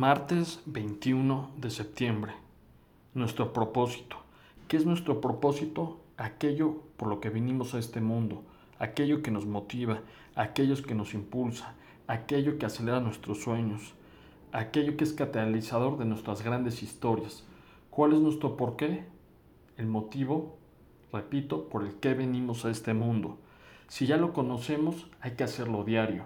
Martes 21 de septiembre. Nuestro propósito. ¿Qué es nuestro propósito? Aquello por lo que vinimos a este mundo, aquello que nos motiva, aquello que nos impulsa, aquello que acelera nuestros sueños, aquello que es catalizador de nuestras grandes historias. ¿Cuál es nuestro porqué? El motivo, repito, por el que venimos a este mundo. Si ya lo conocemos, hay que hacerlo diario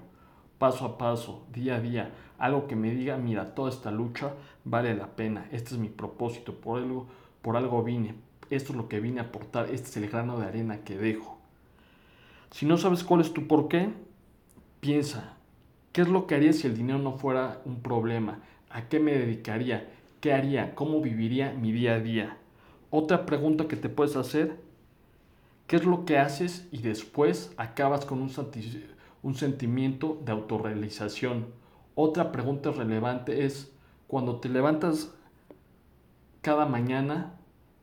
paso a paso, día a día, algo que me diga, mira, toda esta lucha vale la pena, este es mi propósito, por algo, por algo vine, esto es lo que vine a aportar, este es el grano de arena que dejo. Si no sabes cuál es tu por qué, piensa, ¿qué es lo que haría si el dinero no fuera un problema? ¿A qué me dedicaría? ¿Qué haría? ¿Cómo viviría mi día a día? Otra pregunta que te puedes hacer, ¿qué es lo que haces y después acabas con un? Un sentimiento de autorrealización. Otra pregunta relevante es, cuando te levantas cada mañana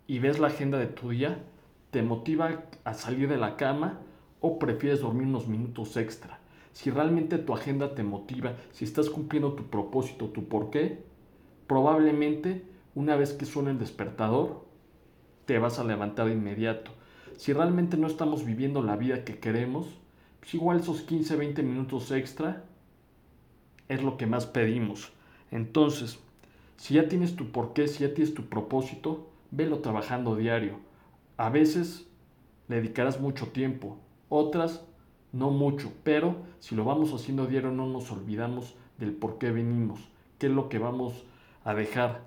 y ves la agenda de tu día, ¿te motiva a salir de la cama o prefieres dormir unos minutos extra? Si realmente tu agenda te motiva, si estás cumpliendo tu propósito, tu porqué, probablemente una vez que suene el despertador, te vas a levantar de inmediato. Si realmente no estamos viviendo la vida que queremos, pues igual esos 15, 20 minutos extra es lo que más pedimos. Entonces, si ya tienes tu porqué, si ya tienes tu propósito, velo trabajando diario. A veces le dedicarás mucho tiempo, otras no mucho, pero si lo vamos haciendo diario no nos olvidamos del por qué venimos, qué es lo que vamos a dejar.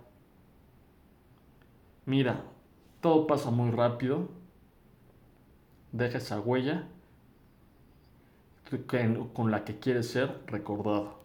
Mira, todo pasa muy rápido, deja esa huella con la que quieres ser recordado.